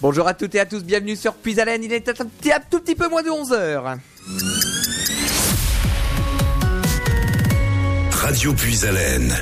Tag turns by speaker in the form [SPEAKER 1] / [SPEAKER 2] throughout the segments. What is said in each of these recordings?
[SPEAKER 1] Bonjour à toutes et à tous, bienvenue sur Puisalène, il est un, tout petit peu moins de 11h.
[SPEAKER 2] Radio.
[SPEAKER 3] Il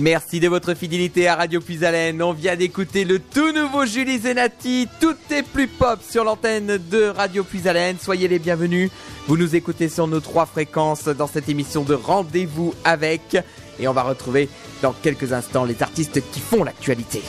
[SPEAKER 1] Merci de votre fidélité à Radio Puisalène. On vient d'écouter le tout nouveau Julie Zenati. Tout est plus pop sur l'antenne de Radio Puisalène. Soyez les bienvenus. Vous nous écoutez sur nos trois fréquences dans cette émission de Rendez-vous avec. Et on va retrouver dans quelques instants les artistes qui font l'actualité.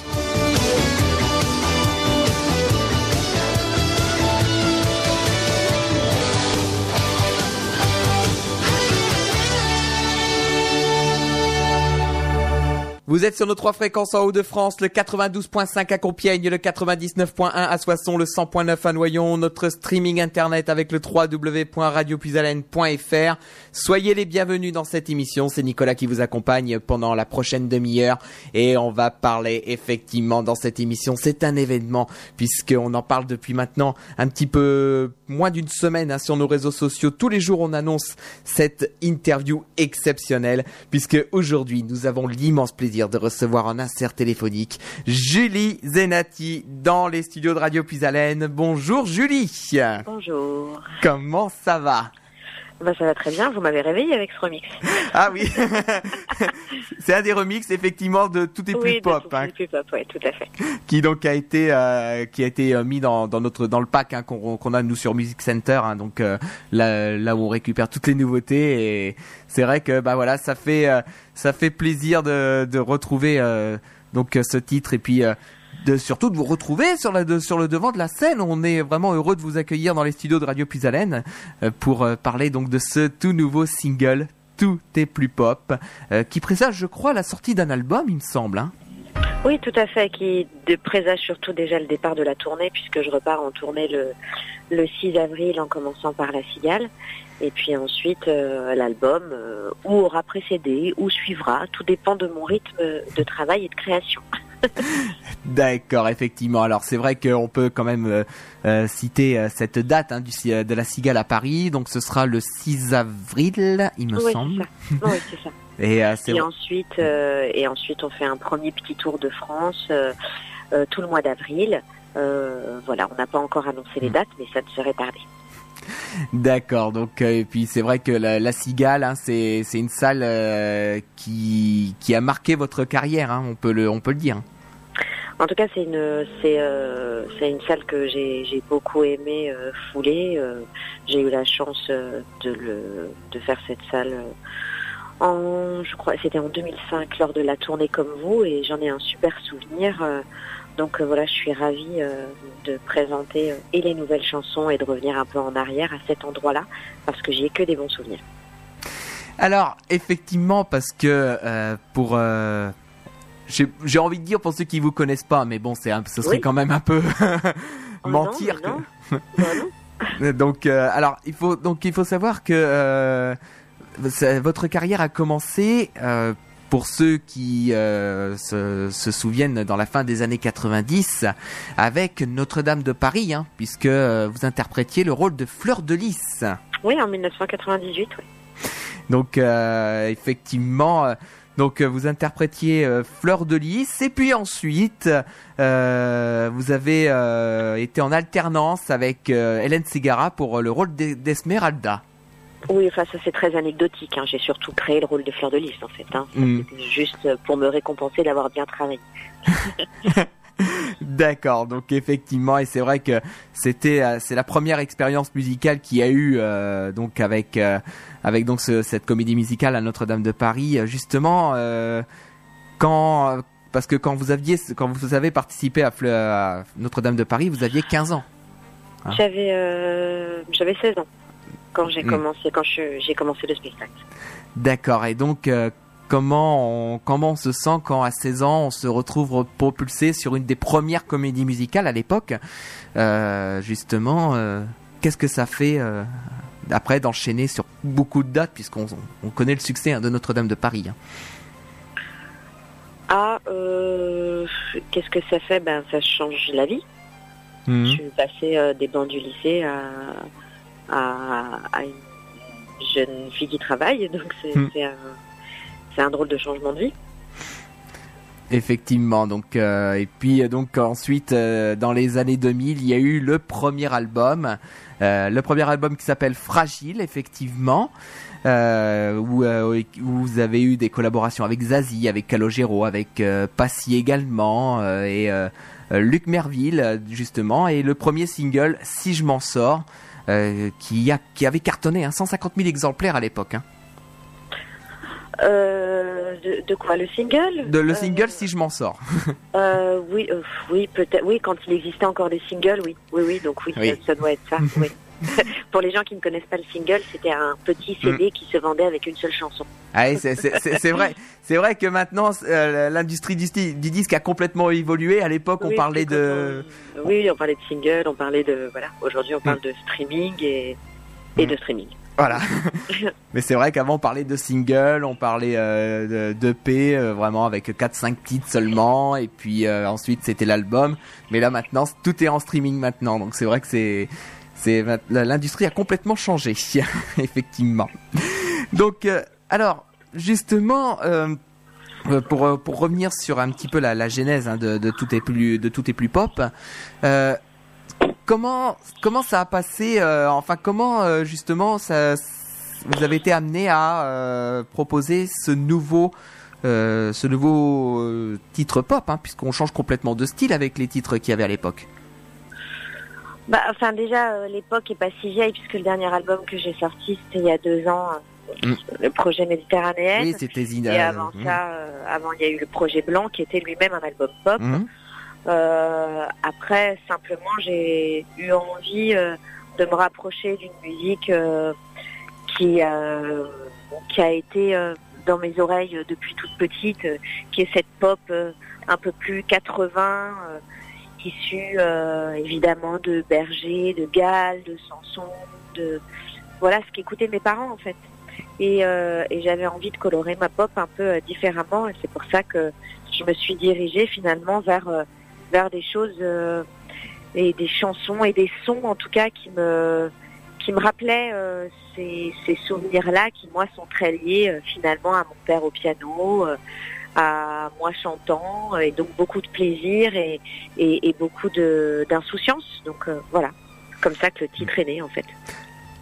[SPEAKER 1] Vous êtes sur nos trois fréquences en Haut-de-France, le 92.5 à Compiègne, le 99.1 à Soissons, le 100.9 à Noyon, notre streaming internet avec le www.radiopuisalène.fr. Soyez les bienvenus dans cette émission, c'est Nicolas qui vous accompagne pendant la prochaine demi-heure. Et on va parler effectivement dans cette émission, c'est un événement puisqu'on en parle depuis maintenant un petit peu moins d'une semaine hein, sur nos réseaux sociaux. Tous les jours on annonce cette interview exceptionnelle puisque aujourd'hui nous avons l'immense plaisir de recevoir en insert téléphonique Julie Zenati dans les studios de Radio Puisalène. Bonjour Julie.
[SPEAKER 4] Bonjour.
[SPEAKER 1] Comment ça va?
[SPEAKER 2] Bah, ça va très bien. Vous m'avez réveillé avec ce remix.
[SPEAKER 1] Ah oui, c'est un des remixes effectivement de Tout est plus
[SPEAKER 2] oui,
[SPEAKER 1] pop,
[SPEAKER 2] tout,
[SPEAKER 1] hein,
[SPEAKER 2] tout, plus pop, ouais, tout à fait.
[SPEAKER 1] qui donc a été euh, qui a été euh, mis dans, dans notre dans le pack hein, qu'on qu'on a nous sur Music Center, hein, donc euh, là là où on récupère toutes les nouveautés et c'est vrai que bah voilà ça fait euh, ça fait plaisir de de retrouver euh, donc ce titre et puis euh, de surtout de vous retrouver sur le devant de la scène. On est vraiment heureux de vous accueillir dans les studios de Radio Puisalène euh, pour euh, parler donc de ce tout nouveau single Tout est plus pop euh, qui présage je crois la sortie d'un album il me semble hein.
[SPEAKER 2] Oui, tout à fait, qui présage surtout déjà le départ de la tournée, puisque je repars en tournée le, le 6 avril en commençant par La Cigale. Et puis ensuite, l'album, euh, ou aura précédé, ou suivra, tout dépend de mon rythme de travail et de création.
[SPEAKER 1] D'accord, effectivement. Alors c'est vrai qu'on peut quand même euh, euh, citer euh, cette date hein, du, de la Cigale à Paris. Donc ce sera le 6 avril, il me
[SPEAKER 2] oui,
[SPEAKER 1] semble.
[SPEAKER 2] c'est ça. Oui, c'est ça.
[SPEAKER 1] Et euh,
[SPEAKER 2] ensuite, euh, et ensuite, on fait un premier petit tour de France tout le mois d'avril. Voilà, on n'a pas encore annoncé les
[SPEAKER 1] Mm.
[SPEAKER 2] dates, mais ça ne serait tardé.
[SPEAKER 1] D'accord. Donc euh, et puis c'est vrai que la, Cigale, hein, c'est une salle euh, qui qui a marqué votre carrière. Hein, on peut le on peut le dire.
[SPEAKER 2] En tout cas, c'est une, c'est, euh, une salle que j'ai, j'ai beaucoup aimé fouler. j'ai eu la chance de le, de faire cette salle en, je crois, c'était en 2005 lors de la tournée comme vous, et j'en ai un super souvenir. Donc euh, voilà, je suis ravie euh, de présenter euh, et les nouvelles chansons et de revenir un peu en arrière à cet endroit-là, parce que j'y ai que des bons souvenirs.
[SPEAKER 1] Alors effectivement parce que euh, pour euh, j'ai envie de dire pour ceux qui vous connaissent pas, mais bon c'est un- ce serait
[SPEAKER 2] Oui.
[SPEAKER 1] quand même un peu
[SPEAKER 2] Oh,
[SPEAKER 1] mentir.
[SPEAKER 2] non,
[SPEAKER 1] que-
[SPEAKER 2] mais non. Bah.
[SPEAKER 1] Donc, euh, alors, il faut donc il faut savoir que votre carrière a commencé. Pour ceux qui euh, se, se souviennent dans la fin des années 90 avec Notre-Dame de Paris, hein, puisque euh, vous interprétiez le rôle de Fleur de Lys.
[SPEAKER 2] Oui, en 1998, oui.
[SPEAKER 1] Donc euh, effectivement, donc vous interprétiez euh, Fleur de Lys et puis ensuite euh, vous avez euh, été en alternance avec Hélène Segara pour le rôle d'E- d'Esmeralda.
[SPEAKER 2] Oui, enfin ça c'est très anecdotique. hein. J'ai surtout créé le rôle de Fleur de Lys en fait. Hein.
[SPEAKER 1] Mm.
[SPEAKER 2] C'était juste pour me récompenser d'avoir bien travaillé.
[SPEAKER 1] D'accord, donc effectivement, et c'est vrai que c'était euh, c'est la première expérience musicale qu'il y a eu euh, donc avec euh, avec donc ce- cette comédie musicale à Notre-Dame de Paris, justement euh, quand parce que quand vous aviez quand vous avez participé à, à Notre-Dame de Paris, vous aviez 15 ans. Ah.
[SPEAKER 2] J'avais euh, j'avais 16 ans quand j'ai
[SPEAKER 1] Mm.
[SPEAKER 2] commencé quand j'ai commencé le spectacle.
[SPEAKER 1] D'accord, et donc euh, comment on, comment on se sent quand à 16 ans on se retrouve propulsé sur une des premières comédies musicales à l'époque? Euh, Justement, euh, qu'est-ce que ça fait après d'enchaîner sur beaucoup de dates puisqu'on on connaît le succès hein, de Notre-Dame de Paris hein?
[SPEAKER 2] Ah, qu'est-ce que ça fait? Ben ça change la vie.
[SPEAKER 1] Mhm.
[SPEAKER 2] Je suis passée des bancs du lycée à, à, à une jeune fille qui travaille, donc c'est
[SPEAKER 1] Mm.
[SPEAKER 2] c'est un, drôle de changement de vie.
[SPEAKER 1] Effectivement, donc euh, et puis euh, donc ensuite euh, dans les années 2000, il y a eu le premier album, euh, le premier album qui s'appelle Fragile, effectivement, où, où vous avez eu des collaborations avec Zazie, avec Calogero, avec Passy également et Luc Merville justement et le premier single Si je m'en sors. Euh, qui, a, qui avait cartonné hein, 150 000 exemplaires à l'époque. Hein.
[SPEAKER 2] Euh, de, de quoi Le single?
[SPEAKER 1] De, le
[SPEAKER 2] Euh,
[SPEAKER 1] single Si je m'en sors.
[SPEAKER 2] Euh, oui, oui, peut-être. Oui, quand il existait encore des singles, oui, oui, oui. Donc oui,
[SPEAKER 1] Oui.
[SPEAKER 2] Ça, ça doit être ça. oui. Pour les gens qui ne connaissent pas le single, c'était un petit CD
[SPEAKER 1] Mm.
[SPEAKER 2] qui se vendait avec une seule chanson.
[SPEAKER 1] Ah oui, c'est- vrai. C'est vrai que maintenant, euh, l'industrie du, disque a complètement évolué. À l'époque, on
[SPEAKER 2] Oui,
[SPEAKER 1] parlait de.
[SPEAKER 2] on- Oui, on parlait de single, on parlait de voilà. Aujourd'hui, on parle de streaming et et
[SPEAKER 1] Mm.
[SPEAKER 2] de streaming.
[SPEAKER 1] Voilà. Mais c'est vrai qu'avant, on parlait de single, on parlait euh, de d'EP, euh, vraiment avec 4-5 titres seulement. Et puis euh, ensuite, c'était l'album. Mais là, maintenant, tout est en streaming maintenant. Donc c'est vrai que c'est. L'industrie a complètement changé, effectivement. Donc, euh, alors, justement. euh, pour, euh, pour revenir sur un petit peu la, la genèse hein, de, de tout est plus de tout est plus pop, comment comment ça a passé enfin comment justement ça vous avez été amené à proposer ce nouveau, ce nouveau titre pop, hein, puisqu'on change complètement de style avec les titres qu'il y avait à l'époque?
[SPEAKER 2] Bah, enfin déjà, euh, l'époque est pas si vieille puisque le dernier album que j'ai sorti c'était il y a deux ans, euh,
[SPEAKER 1] Mm.
[SPEAKER 2] le projet Méditerranéen.
[SPEAKER 1] Oui, c'était Zina.
[SPEAKER 2] Et avant
[SPEAKER 1] Mhm.
[SPEAKER 2] ça, euh, avant il y a eu le projet Blanc qui était lui-même un album pop. Euh, après, simplement, j'ai eu envie de me rapprocher d'une musique qui, qui a été dans mes oreilles depuis toute petite, qui est cette pop un peu plus 80, issue euh, évidemment de Berger, de Gall, de Sanson, de voilà ce qu'écoutaient mes parents en fait. Et, euh, j'avais envie de colorer ma pop un peu euh, différemment, et c'est pour ça que je me suis dirigée finalement vers vers des choses et des chansons et des sons en tout cas qui me qui me rappelaient ces, ces souvenirs-là qui moi sont très liés finalement à mon père au piano, à moi chantant et donc beaucoup de plaisir et, et, et beaucoup d'insouciance. Donc euh, voilà, comme ça que le titre est né en fait.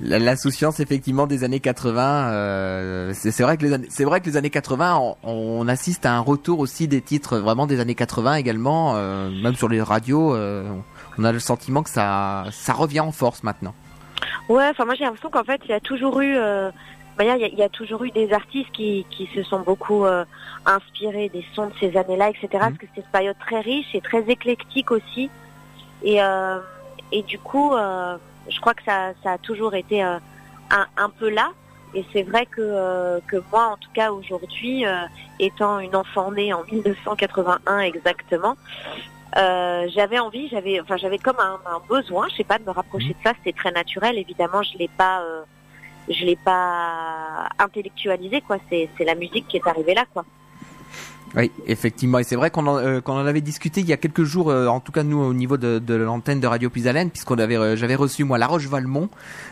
[SPEAKER 1] L'insouciance effectivement des années 80, euh, c'est vrai que les années, c'est vrai que les années 80, on, on assiste à un retour aussi des titres vraiment des années 80 également, euh, même sur les radios, on a le sentiment que ça, ça revient en force maintenant.
[SPEAKER 2] Ouais, enfin moi j'ai l'impression qu'en fait il y a toujours eu, il y, a, il y a toujours eu des artistes qui, qui se sont beaucoup euh, inspirés des sons de ces années-là, etc. Parce que c'était une période très riche et très éclectique aussi. Et euh, et du coup, euh, je crois que ça, ça a toujours été un, un peu là. Et c'est vrai que que moi, en tout cas aujourd'hui, étant une enfant née en 1981 exactement, euh, j'avais envie, j'avais, enfin, j'avais comme un, un besoin, je sais pas, de me rapprocher de ça. C'était très naturel, évidemment. Je l'ai pas, euh, je l'ai pas intellectualisé, quoi. C'est, c'est la musique qui est arrivée là, quoi.
[SPEAKER 1] Oui, effectivement, et c'est vrai qu'on en, euh, en avait discuté il y a quelques jours, euh, en tout cas nous au niveau de, de l'antenne de Radio Pisalène, puisqu'on avait, euh, j'avais reçu moi La Roche Valmont,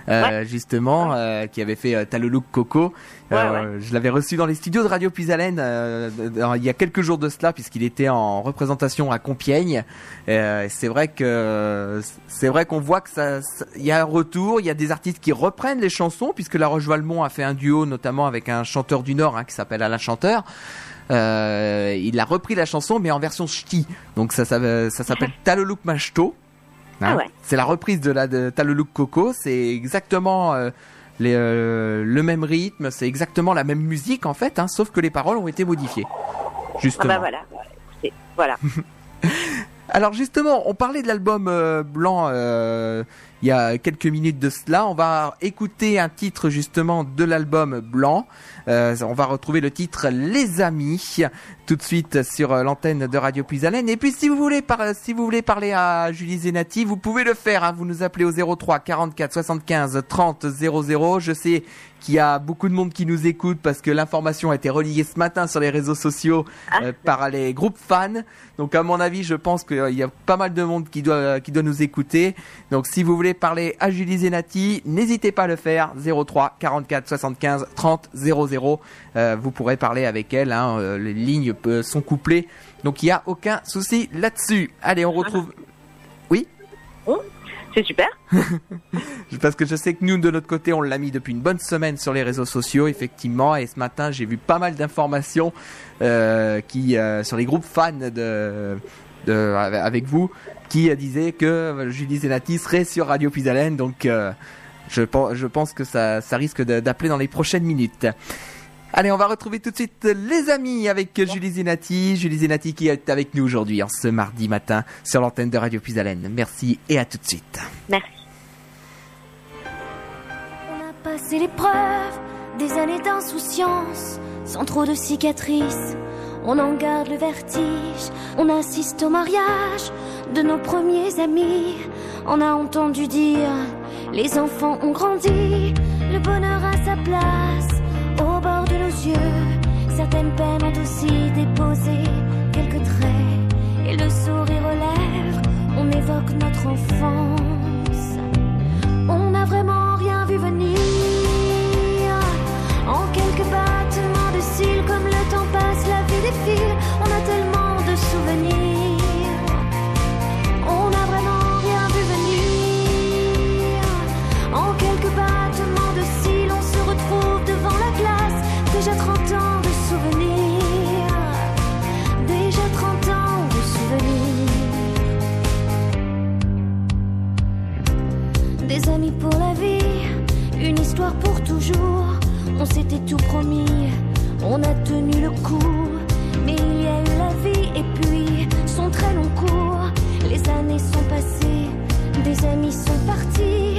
[SPEAKER 1] euh, justement, euh, qui avait fait euh, look Coco. Je l'avais reçu dans les studios de Radio Pisalène euh, il y a quelques jours de cela, puisqu'il était en représentation à Compiègne. Euh, c'est vrai que c'est vrai qu'on voit que ça, ça- il y a un retour, il y a des artistes qui reprennent les chansons, puisque La Roche Valmont a fait un duo notamment avec un chanteur du Nord hein, qui s'appelle Alain Chanteur. Euh, il a repris la chanson mais en version ch'ti. Donc ça, ça, ça s'appelle Talolouk Machto.
[SPEAKER 2] Ah ouais.
[SPEAKER 1] C'est la reprise de la de Talolouk Coco. C'est exactement euh, les, euh, le même rythme, c'est exactement la même musique en fait, hein, sauf que les paroles ont été modifiées.
[SPEAKER 2] Ah
[SPEAKER 1] Justement.
[SPEAKER 2] bah voilà. Voilà.
[SPEAKER 1] Alors justement, on parlait de l'album euh, blanc il y a quelques minutes de cela. On va écouter un titre justement de l'album blanc. Euh, on va retrouver le titre Les Amis tout de suite sur euh, l'antenne de Radio Puisalène. Et puis si vous voulez par- si vous voulez parler à Julie Zenati, vous pouvez le faire. hein. Vous nous appelez au 03 44 75 30 00. Je sais qu'il y a beaucoup de monde qui nous écoute parce que l'information a été relayée ce matin sur les réseaux sociaux euh, par les groupes fans. Donc à mon avis, je pense qu'il y a pas mal de monde qui doit qui doit nous écouter. Donc si vous voulez parler à Julie Zenati, n'hésitez pas à le faire 03 44 75 30 00. Euh, vous pourrez parler avec elle. hein, euh, les lignes sont couplées, donc il y a aucun souci là-dessus. Allez, on retrouve.
[SPEAKER 2] C'est super.
[SPEAKER 1] Parce que je sais que nous, de notre côté, on l'a mis depuis une bonne semaine sur les réseaux sociaux, effectivement. Et ce matin, j'ai vu pas mal d'informations euh, qui euh, sur les groupes fans de, de avec vous qui disaient que Julie Zenati serait sur Radio Pisalène. Donc, euh, je, pense- je pense que ça, ça risque d'appeler dans les prochaines minutes. Allez, on va retrouver tout de suite les amis avec Julie Zenati. Julie Zenati qui est avec nous aujourd'hui, en ce mardi matin, sur l'antenne de Radio Pisalène. Merci et à tout de suite.
[SPEAKER 2] Merci.
[SPEAKER 3] On a passé l'épreuve des années d'insouciance, sans trop de cicatrices. On en garde le vertige, on assiste au mariage de nos premiers amis. On a entendu dire, les enfants ont grandi, le bonheur a sa place au bord de nos yeux. Certaines peines ont aussi déposé quelques traits, et le sourire aux lèvres, on évoque notre enfance. On n'a vraiment rien vu venir. Promis, on a tenu le coup. Mais il y a eu la vie et puis son très long cours. Les années sont passées, des amis sont partis,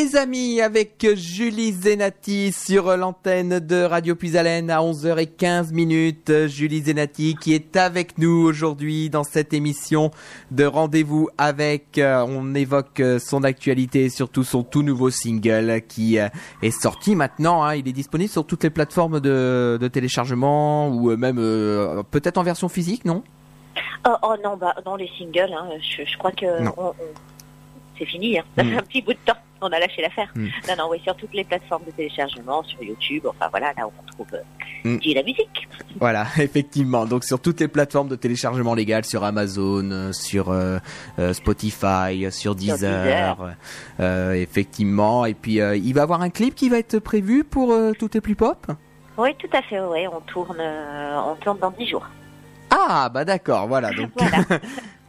[SPEAKER 3] Les amis,
[SPEAKER 1] avec Julie Zenati sur l'antenne de Radio Puisalène à 11h15 minutes. Julie Zenati qui est avec nous aujourd'hui dans cette émission de rendez-vous avec. euh, on évoque euh, son actualité et surtout son tout nouveau single qui euh, est sorti maintenant. hein. Il est disponible sur toutes les plateformes de, de téléchargement ou même euh, peut-être en version physique, non?
[SPEAKER 2] Oh, oh non, bah non, les singles, hein, je, je crois que c'est fini. Hein. Ça
[SPEAKER 1] Mm.
[SPEAKER 2] fait un petit bout de temps. On a lâché l'affaire.
[SPEAKER 1] Mm.
[SPEAKER 2] Non, non, oui, sur toutes les plateformes de téléchargement, sur YouTube, enfin voilà, là où on trouve euh,
[SPEAKER 1] Mm.
[SPEAKER 2] la musique.
[SPEAKER 1] Voilà, effectivement. Donc sur toutes les plateformes de téléchargement légal, sur Amazon, euh, sur euh, euh, Spotify, sur Deezer,
[SPEAKER 2] Deezer.
[SPEAKER 1] effectivement. Et puis il va y avoir un clip qui va être prévu pour Tout est plus pop?
[SPEAKER 2] Oui, tout à fait. Oui, on tourne, on tourne dans 10 jours.
[SPEAKER 1] Ah bah d'accord, voilà. Donc
[SPEAKER 2] Voilà.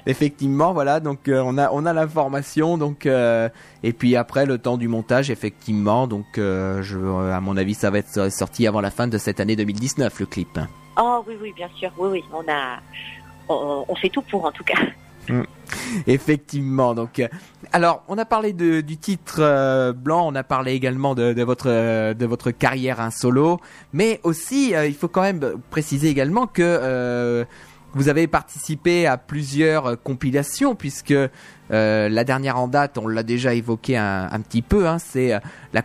[SPEAKER 1] effectivement, voilà. Donc euh, on a on a l'information. Donc euh, et puis après le temps du montage, effectivement. Donc euh, je, à mon avis, ça va être sorti avant la fin de cette année 2019 le clip.
[SPEAKER 2] Oh oui, oui, bien sûr. Oui, oui, on a, on, on fait tout pour en tout cas.
[SPEAKER 1] Effectivement. Donc, alors, on a parlé de, du titre euh, blanc, on a parlé également de, de votre euh, de votre carrière en solo, mais aussi, euh, il faut quand même préciser également que vous avez participé à plusieurs euh, compilations, puisque euh, la dernière en date, on l'a déjà évoqué un, un petit peu, hein, c'est euh, la,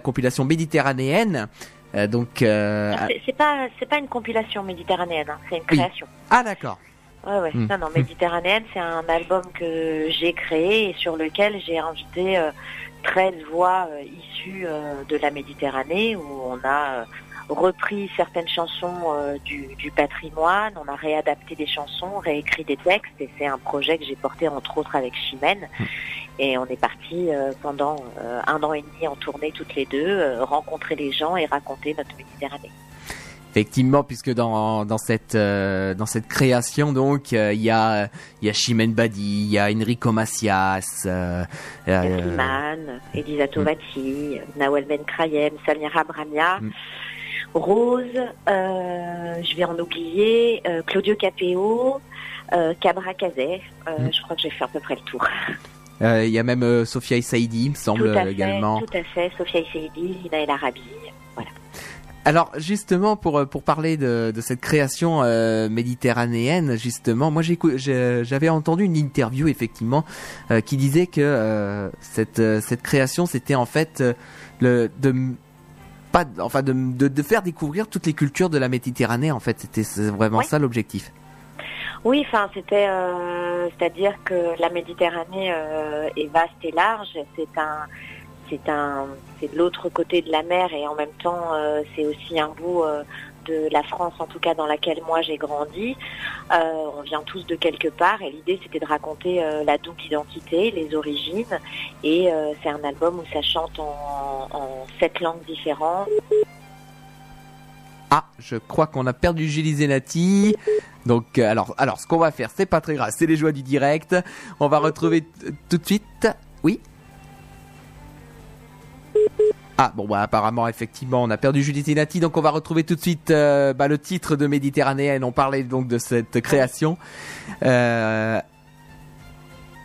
[SPEAKER 1] compilation méditerranéenne. Euh, donc, euh,
[SPEAKER 2] C'est- pas, c'est pas une compilation méditerranéenne. hein, c'est une
[SPEAKER 1] Oui.
[SPEAKER 2] création.
[SPEAKER 1] ah d'accord.
[SPEAKER 2] Ouais, ouais.
[SPEAKER 1] Mm.
[SPEAKER 2] Non, non, Méditerranéenne, c'est un album que j'ai créé et sur lequel j'ai invité euh, 13 voix issues de la Méditerranée où on a repris certaines chansons euh, du, du patrimoine, on a réadapté des chansons, réécrit des textes et c'est un projet que j'ai porté entre autres avec Chimène. Et on est parti euh, pendant euh, un an et demi en tournée toutes les deux, euh, rencontrer les gens et raconter notre Méditerranée.
[SPEAKER 1] Effectivement, puisque dans, dans cette euh, dans cette création donc euh, il y a y a Chimène Badi, il y a Enrico Macias, euh, euh,
[SPEAKER 2] Elisa Tovati, Nawel Ben Krayem, Samira Bramia,
[SPEAKER 1] Mm.
[SPEAKER 2] Rose, euh, je vais en oublier, euh, Claudio Capéo, euh, Cabra Cazet,
[SPEAKER 1] Mm.
[SPEAKER 2] je crois que j'ai fait à peu près le tour.
[SPEAKER 1] euh, il y a même euh, Sophia Issaidi, il me semble
[SPEAKER 2] tout à fait,
[SPEAKER 1] également.
[SPEAKER 2] tout à fait, Sophia Issaidi, Lina El Arabi, voilà.
[SPEAKER 1] Alors justement pour pour parler de, de cette création euh, méditerranéenne justement, moi j'avais entendu une interview effectivement qui disait que cette cette création c'était en fait le de pas de- enfin de, de de faire découvrir toutes les cultures de la Méditerranée en fait c'était vraiment
[SPEAKER 2] Oui.
[SPEAKER 1] ça l'objectif.
[SPEAKER 2] Oui, enfin, c'était, euh, c'est-à-dire que la Méditerranée euh, est vaste et large. C'est un, c'est un, c'est de l'autre côté de la mer et en même temps, euh, c'est aussi un bout de la France, en tout cas dans laquelle moi j'ai grandi. Euh, on vient tous de quelque part et l'idée c'était de raconter euh, la double identité, les origines. Et euh, c'est un album où ça chante en, sept langues différentes.
[SPEAKER 1] Ah, je crois qu'on a perdu Julie Zenati. Donc, euh, alors, alors, ce qu'on va faire, c'est pas très grave, c'est les joies du direct. On va retrouver tout de suite. Oui? Ah bon bah apparemment effectivement on a perdu Julie Zenati donc on va retrouver tout de suite euh, bah, le titre de Méditerranéenne on parlait donc de cette création Euh,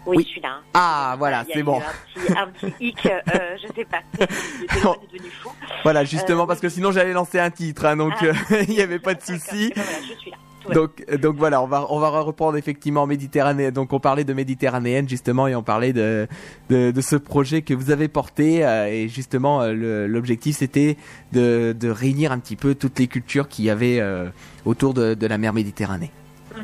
[SPEAKER 2] Oui,
[SPEAKER 1] Oui.
[SPEAKER 2] celui-là. hein.
[SPEAKER 1] ah voilà c'est bon
[SPEAKER 2] Un petit, un petit hic, euh, je sais pas. Devenu fou.
[SPEAKER 1] voilà justement
[SPEAKER 2] Euh,
[SPEAKER 1] parce que sinon j'allais lancer un titre hein, donc
[SPEAKER 2] Ah.
[SPEAKER 1] euh, il n'y avait pas de souci
[SPEAKER 2] voilà, je suis là.
[SPEAKER 1] Donc, donc voilà, on va on va reprendre effectivement Méditerranée. Donc on parlait de Méditerranéenne justement et on parlait de de, de ce projet que vous avez porté euh, et justement euh, l'objectif c'était de de réunir un petit peu toutes les cultures qu'il y avait euh, autour de, de la mer Méditerranée.
[SPEAKER 2] Mhm.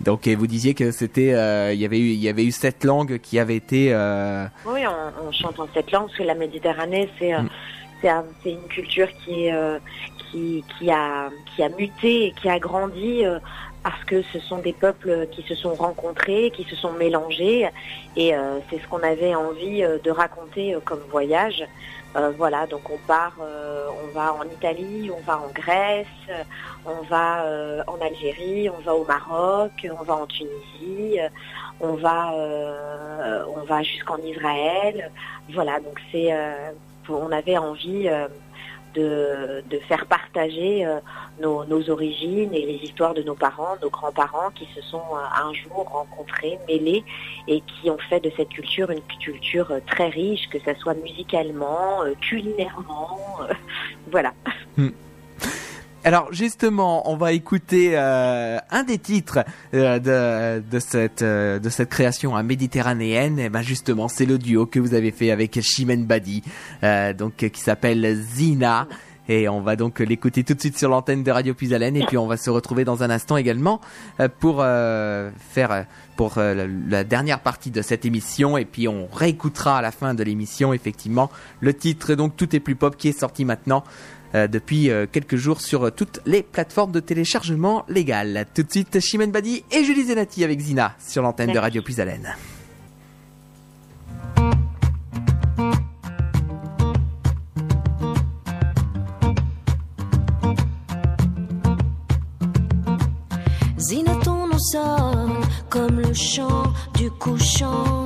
[SPEAKER 1] Donc et vous disiez que c'était euh, il y avait eu il y avait eu sept langues qui avaient été euh,
[SPEAKER 2] Oui, on, on chante en cette langue, parce que la Méditerranée, c'est euh,
[SPEAKER 1] Mm.
[SPEAKER 2] C'est un- c'est une culture euh, qui, qui, a, qui a muté et qui a grandi euh, parce que ce sont des peuples qui se sont rencontrés, qui se sont mélangés, et euh, c'est ce qu'on avait envie de raconter comme voyage. Voilà, donc on part, on va en Italie, on va en Grèce, on va en Algérie, on va au Maroc, on va en Tunisie, on va, on va jusqu'en Israël. Voilà, donc c'est, on avait envie euh, de, faire partager euh, nos, origines et les histoires de nos parents, nos grands-parents qui se sont euh, un jour rencontrés, mêlés et qui ont fait de cette culture une culture très riche, que ça soit musicalement, culinairement, voilà.
[SPEAKER 1] Alors justement, on va écouter euh, un des titres euh, de, de cette euh, de cette création à méditerranéenne. Et ben justement, c'est le duo que vous avez fait avec Chimène Badi, euh, donc qui s'appelle Zina. Et on va donc l'écouter tout de suite sur l'antenne de Radio Puisalène et puis on va se retrouver dans un instant également euh, pour euh, faire pour la, dernière partie de cette émission et puis on réécoutera à la fin de l'émission effectivement le titre donc tout est plus pop qui est sorti maintenant depuis euh, quelques jours sur euh, toutes les plateformes de téléchargement légales. Tout de suite, Chimène Badi et Julie Zenati avec Zina sur l'antenne de. Radio Puisalène.
[SPEAKER 3] Zina, ton nom comme le chant du couchant.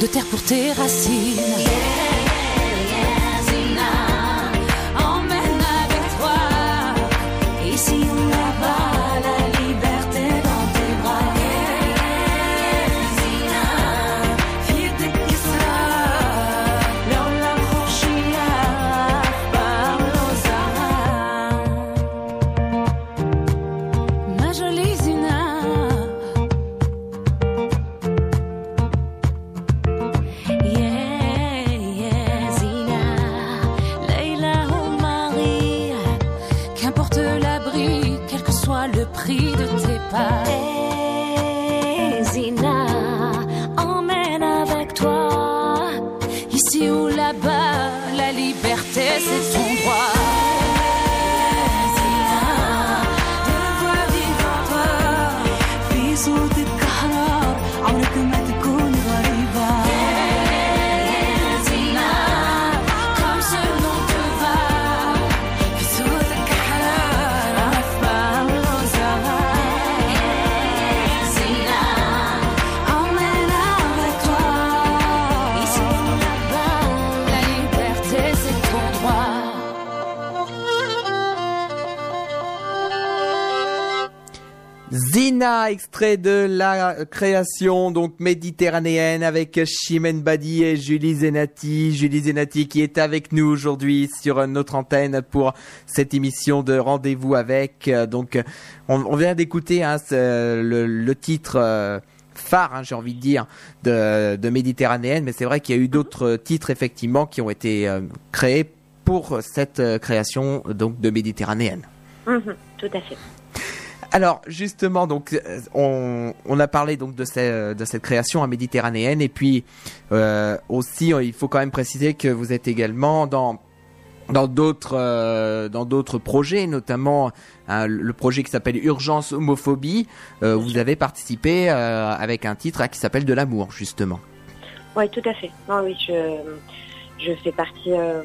[SPEAKER 3] De
[SPEAKER 4] terre pour tes racines.
[SPEAKER 1] Extrait de la création donc méditerranéenne avec Chimène Badi et Julie Zenati. Julie Zenati qui est avec nous aujourd'hui sur notre antenne pour cette émission de rendez-vous avec. Euh, Donc on, vient d'écouter hein, le, titre euh, phare, hein, j'ai envie de dire, de, de méditerranéenne, mais c'est vrai qu'il y a eu d'autres titres effectivement qui ont été euh, créés pour cette création donc de méditerranéenne.
[SPEAKER 2] Mhm, tout à fait.
[SPEAKER 1] Alors justement, donc euh, on, on a parlé donc de, ces- de cette création à méditerranéenne et puis euh, aussi euh, il faut quand même préciser que vous êtes également dans dans d'autres euh, dans d'autres projets, notamment hein, le projet qui s'appelle Urgence homophobie. Euh, vous avez participé euh, avec un titre hein, qui s'appelle De l'amour justement.
[SPEAKER 2] Oui, tout à fait. Non, oui, je, je fais partie euh,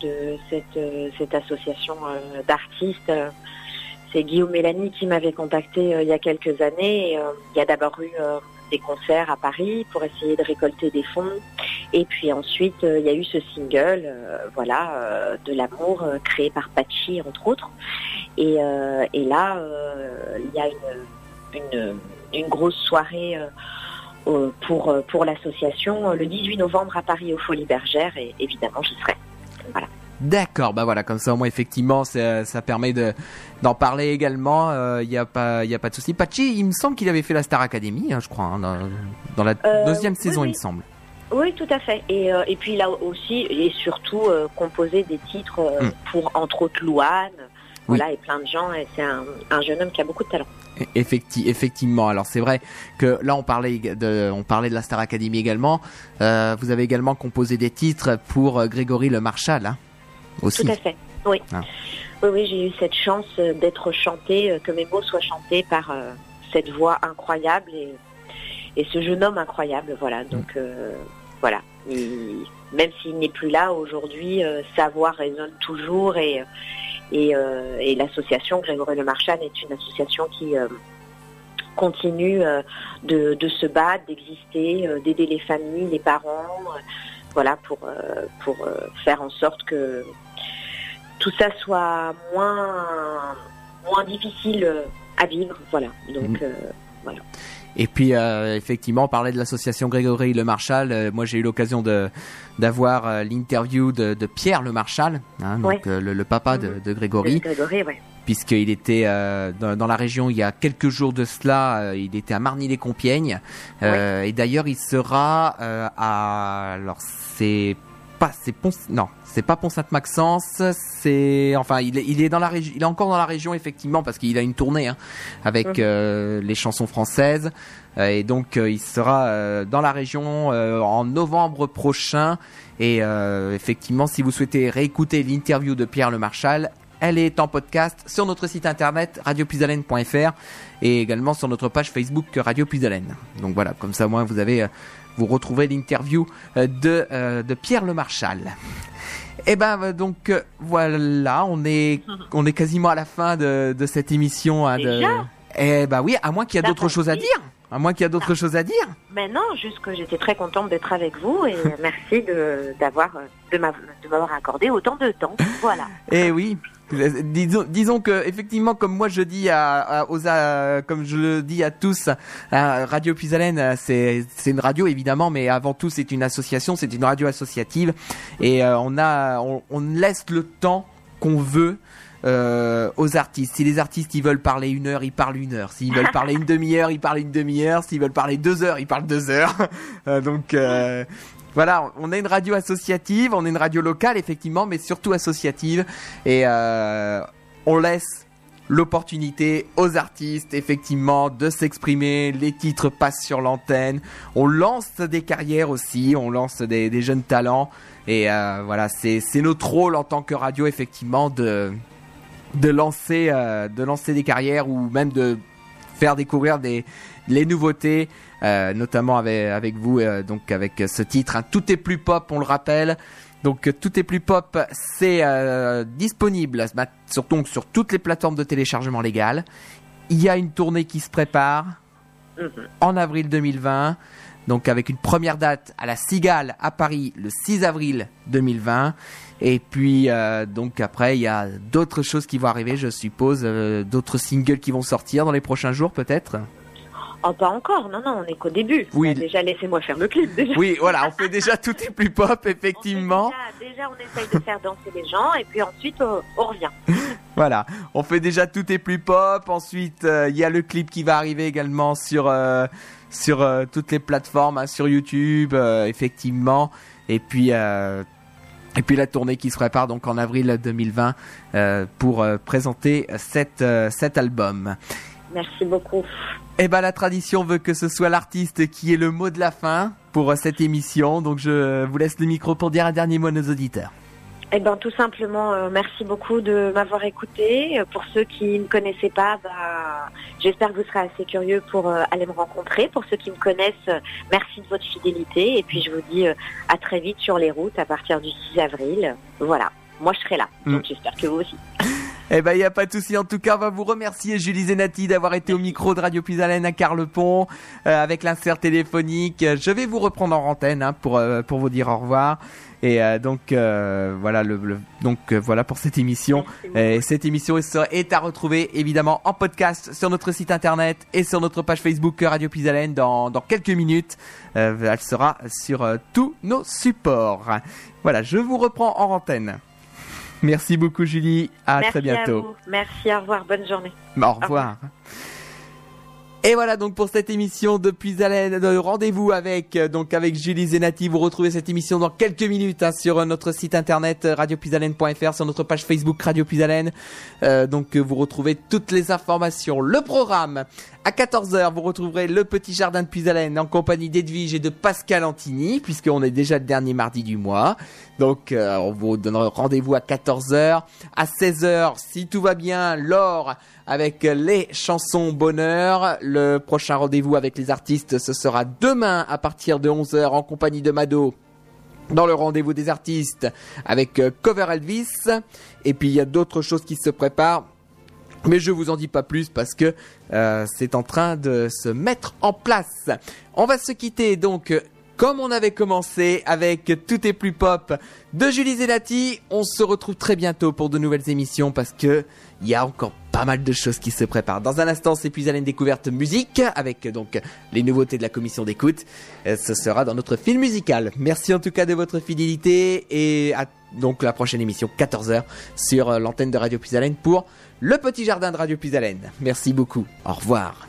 [SPEAKER 2] de cette, euh, cette association euh, d'artistes. C'est Guillaume Mélanie qui m'avait contacté euh, il y a quelques années. Euh, il y a d'abord eu euh, des concerts à Paris pour essayer de récolter des fonds. Et puis ensuite, il y a eu ce single, voilà, de l'amour créé par Pachi entre autres. Et, là, il y a une, grosse soirée. pour, l'association le 18 novembre à Paris aux Folies Bergères et évidemment j'y serai.
[SPEAKER 1] D'accord, bah voilà, comme ça au moins effectivement ça, ça permet de d'en parler également. Il y a pas il y a pas de souci. Pachi, il me semble qu'il avait fait la Star Academy, hein, je crois, hein, dans, dans la
[SPEAKER 2] Euh,
[SPEAKER 1] deuxième
[SPEAKER 2] oui,
[SPEAKER 1] saison,
[SPEAKER 2] oui.
[SPEAKER 1] il me semble.
[SPEAKER 2] Oui, tout à fait. Et, euh, et puis là aussi, et surtout euh, composer des titres euh,
[SPEAKER 1] Mm.
[SPEAKER 2] pour entre autres Louane, voilà, et plein de gens. Et c'est un, un jeune homme qui a beaucoup de talent.
[SPEAKER 1] Effecti- effectivement. Alors c'est vrai que là on parlait de, on parlait de la Star Academy également. Euh, vous avez également composé des titres pour euh, Grégory Le Marchal, hein, aussi.
[SPEAKER 2] Tout à fait. Oui.
[SPEAKER 1] Ah.
[SPEAKER 2] Oui, oui, j'ai eu cette chance euh, d'être chantée, euh, que mes mots soient chantés par euh, cette voix incroyable et, et ce jeune homme incroyable. Voilà. Donc euh, voilà. Il- même s'il n'est plus là aujourd'hui, euh, sa voix résonne toujours et et, et l'association Grégory Le Marchal est une association qui continue de, de se battre, d'exister, d'aider les familles, les parents, voilà pour pour faire en sorte que tout ça soit moins moins difficile euh, à vivre, voilà. Donc
[SPEAKER 1] Mm.
[SPEAKER 2] euh,
[SPEAKER 1] Et puis euh, effectivement, on parlait de l'association Grégory Le Marchal. Euh, moi, j'ai eu l'occasion de d'avoir euh, l'interview de, de Pierre Le Marchal, hein, donc
[SPEAKER 2] Ouais.
[SPEAKER 1] le, le papa de,
[SPEAKER 2] Mhm.
[SPEAKER 1] de Grégory.
[SPEAKER 2] Grégory, ouais.
[SPEAKER 1] puisqu'il était dans, dans la région il y a quelques jours de cela. il était à Marny-les-Compiègnes. Et d'ailleurs, il sera à... Alors, c'est pas... C'est Pont... Non, c'est pas Pont-Sainte-Maxence. C'est... Enfin, il est, il est dans la région... Il est encore dans la région, effectivement, parce qu'il a une tournée hein, avec
[SPEAKER 2] Mhm.
[SPEAKER 1] euh, les chansons françaises. Euh, et donc, euh, il sera euh, dans la région en novembre prochain. Et effectivement, si vous souhaitez réécouter l'interview de Pierre Le Marchal, elle est en podcast sur notre site internet radiopuisalène.fr et également sur notre page Facebook Radio Puisalène. Donc voilà, comme ça, moi, vous avez, vous retrouvez l'interview euh, de, euh, de Pierre Le Marchal. Et ben euh, donc euh, voilà, on est on est quasiment à la fin de, de cette émission. hein, de... Eh ben oui, à moins qu'il y a
[SPEAKER 2] Ça
[SPEAKER 1] d'autres choses à dire. À moins qu'il y a d'autres choses à dire.
[SPEAKER 2] Mais non, juste que j'étais très contente d'être avec vous et merci de d'avoir de m'avoir accordé autant de temps. Voilà.
[SPEAKER 1] Eh oui. Disons, disons que effectivement, comme moi je dis à, à- aux, à- comme je le dis à tous, à Radio Puisalène, euh, c'est c'est une radio évidemment, mais avant tout c'est une association, c'est une radio associative, et euh, on a, on, on laisse le temps qu'on veut. euh, aux artistes. Si les artistes ils veulent parler une heure, ils parlent une heure. S'ils veulent parler une demi-heure, ils parlent une demi-heure. S'ils veulent parler deux heures, ils parlent deux heures. Euh, donc euh, voilà, on est une radio associative, on est une radio locale effectivement, mais surtout associative. Et euh, on laisse l'opportunité aux artistes effectivement de s'exprimer, les titres passent sur l'antenne, on lance des carrières aussi, on lance des, jeunes talents. Et euh, voilà c'est notre rôle en tant que radio effectivement de euh, lancer des carrières ou même de faire découvrir les nouveautés, notamment avec avec vous, euh, donc avec ce titre. hein. Tout est plus pop, on le rappelle. Donc euh, tout est plus pop, c'est euh, disponible bah, sur, donc, sur toutes les plateformes de téléchargement légales. Il y a une tournée qui se prépare
[SPEAKER 2] Mhm.
[SPEAKER 1] en avril 2020. Donc avec une première date à la Cigale à Paris le 6 avril 2020. Et puis euh, donc après il y a d'autres choses qui vont arriver, je suppose, euh, d'autres singles qui vont sortir dans les prochains jours peut-être?
[SPEAKER 2] Oh, pas encore, non, non, on est qu'au début.
[SPEAKER 1] Oui.
[SPEAKER 2] Déjà, laissez-moi faire le clip. Déjà.
[SPEAKER 1] Oui, voilà, on fait déjà tout est plus pop effectivement.
[SPEAKER 2] On déjà, déjà, on essaye de faire danser les gens et puis ensuite, on, on revient.
[SPEAKER 1] Voilà, on fait déjà tout est plus pop. Ensuite, euh, il y a le clip qui va arriver également sur euh, sur euh, toutes les plateformes, hein, sur YouTube, effectivement. Et puis et puis la tournée qui se prépare donc en avril 2020 euh, pour présenter cet cet album.
[SPEAKER 2] Merci beaucoup.
[SPEAKER 1] Eh ben la tradition veut que ce soit l'artiste qui ait le mot de la fin pour euh, cette émission. Donc je vous laisse le micro pour dire un dernier mot à nos auditeurs.
[SPEAKER 2] Eh ben, tout simplement, euh, merci beaucoup de m'avoir écouté. Euh, Pour ceux qui ne me connaissaient pas, bah, j'espère que vous serez assez curieux pour euh, aller me rencontrer. Pour ceux qui me connaissent, euh, merci de votre fidélité. Et puis, je vous dis à très vite sur les routes à partir du 6 avril. Voilà. Moi, je serai là. Donc, j'espère que vous aussi.
[SPEAKER 1] Eh ben, il n'y a pas de souci. En tout cas, on va vous remercier, Julie Zenati, d'avoir été au micro de Radio Pisalène à Carlepont, euh, avec l'insert téléphonique. Je vais vous reprendre en antenne, hein, pour, euh, pour vous dire au revoir. Et euh, donc, voilà, donc, voilà pour cette émission. Et cette émission est, à retrouver, évidemment, en podcast sur notre site internet et sur notre page Facebook Radio Pisalène dans, dans quelques minutes. Elle sera sur tous nos supports. Voilà, je vous reprends en antenne. Merci beaucoup, Julie. À
[SPEAKER 2] merci
[SPEAKER 1] très bientôt.
[SPEAKER 2] À vous. Merci, au revoir. Bonne journée.
[SPEAKER 1] Au revoir. Et voilà donc pour cette émission de Puisalène, de rendez-vous avec euh, donc avec Julie Zenati. Vous retrouvez cette émission dans quelques minutes hein, sur euh, notre site internet euh, radiopuisalène.fr, sur notre page Facebook Radio Puisalène. Euh, donc vous retrouvez toutes les informations, le programme. À 14h, vous retrouverez le petit jardin de Puisalène en compagnie d'Edwige et de Pascal Antini, puisqu'on est déjà le dernier mardi du mois. Donc euh, on vous donnera rendez-vous à 14h. À 16h, si tout va bien, Laure avec les chansons bonheur. Le prochain rendez-vous avec les artistes, ce sera demain à partir de 11h en compagnie de Mado dans le rendez-vous des artistes avec euh, Cover Elvis. Et puis il y a d'autres choses qui se préparent. Mais je vous en dis pas plus parce que euh, c'est en train de se mettre en place. On va se quitter donc comme on avait commencé avec Tout est plus pop de Julie Zelati. On se retrouve très bientôt pour de nouvelles émissions parce que il y a encore pas mal de choses qui se préparent. Dans un instant, c'est puis à une découverte musique avec donc les nouveautés de la commission d'écoute. Euh, Ce sera dans notre film musical. Merci en tout cas de votre fidélité et à donc la prochaine émission 14h sur euh, l'antenne de Radio Puisalène pour le petit jardin de Radio Puisalène. Merci beaucoup. Au revoir.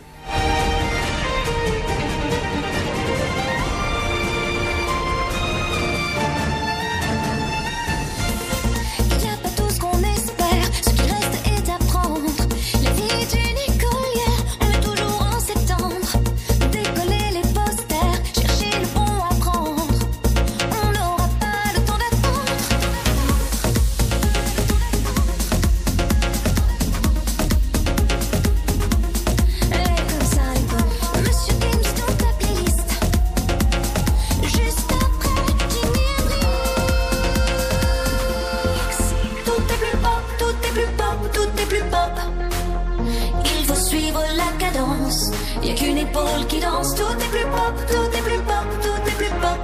[SPEAKER 3] Y a qu'une épaule qui danse. Tout est plus pop, tout est plus pop, tout est plus pop.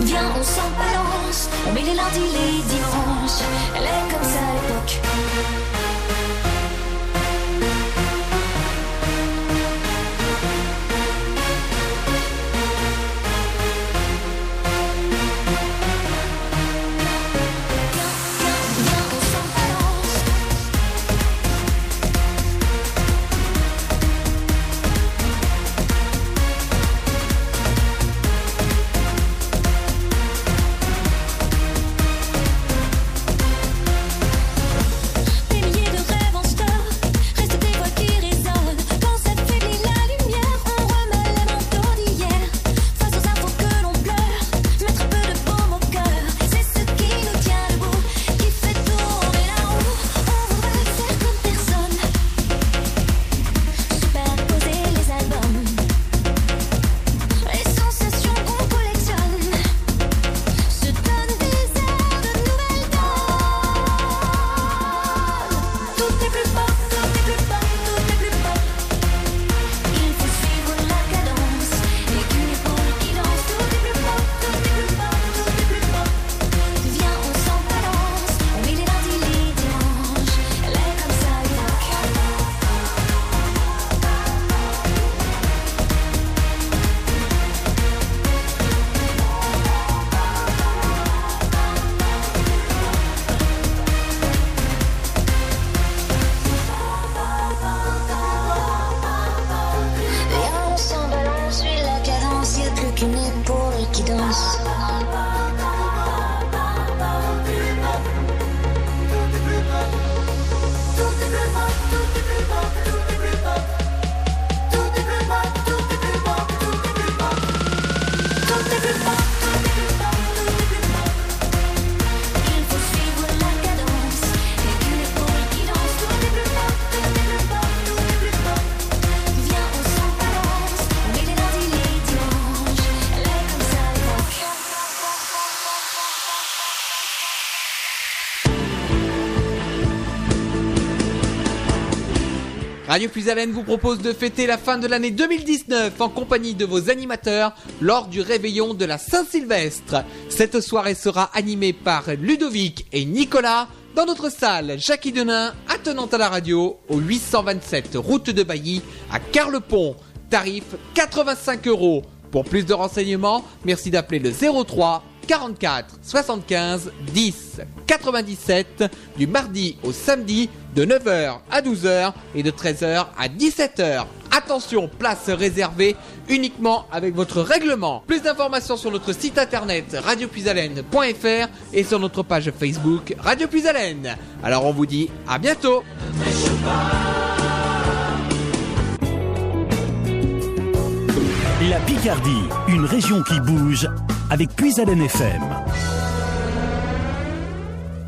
[SPEAKER 3] Viens, on s'en balance. On met les lundis, les dimanches. Elle est comme ça à l'époque.
[SPEAKER 1] Radio Puisalène vous propose de fêter la fin de l'année 2019 en compagnie de vos animateurs lors du réveillon de la Saint-Sylvestre. Cette soirée sera animée par Ludovic et Nicolas dans notre salle Jackie Denain, attenante à la radio, au 827 route de Bailly à Carlepont. Tarif 85 euros. Pour plus de renseignements, merci d'appeler le 03 44 75 10 97 du mardi au samedi de 9h à 12h et de 13h à 17h. Attention, place réservée uniquement avec votre règlement. Plus d'informations sur notre site internet radiopuisalène.fr et sur notre page Facebook Radio Puisalène. Alors on vous dit à bientôt.
[SPEAKER 5] La Picardie, une région qui bouge avec Puisalène FM.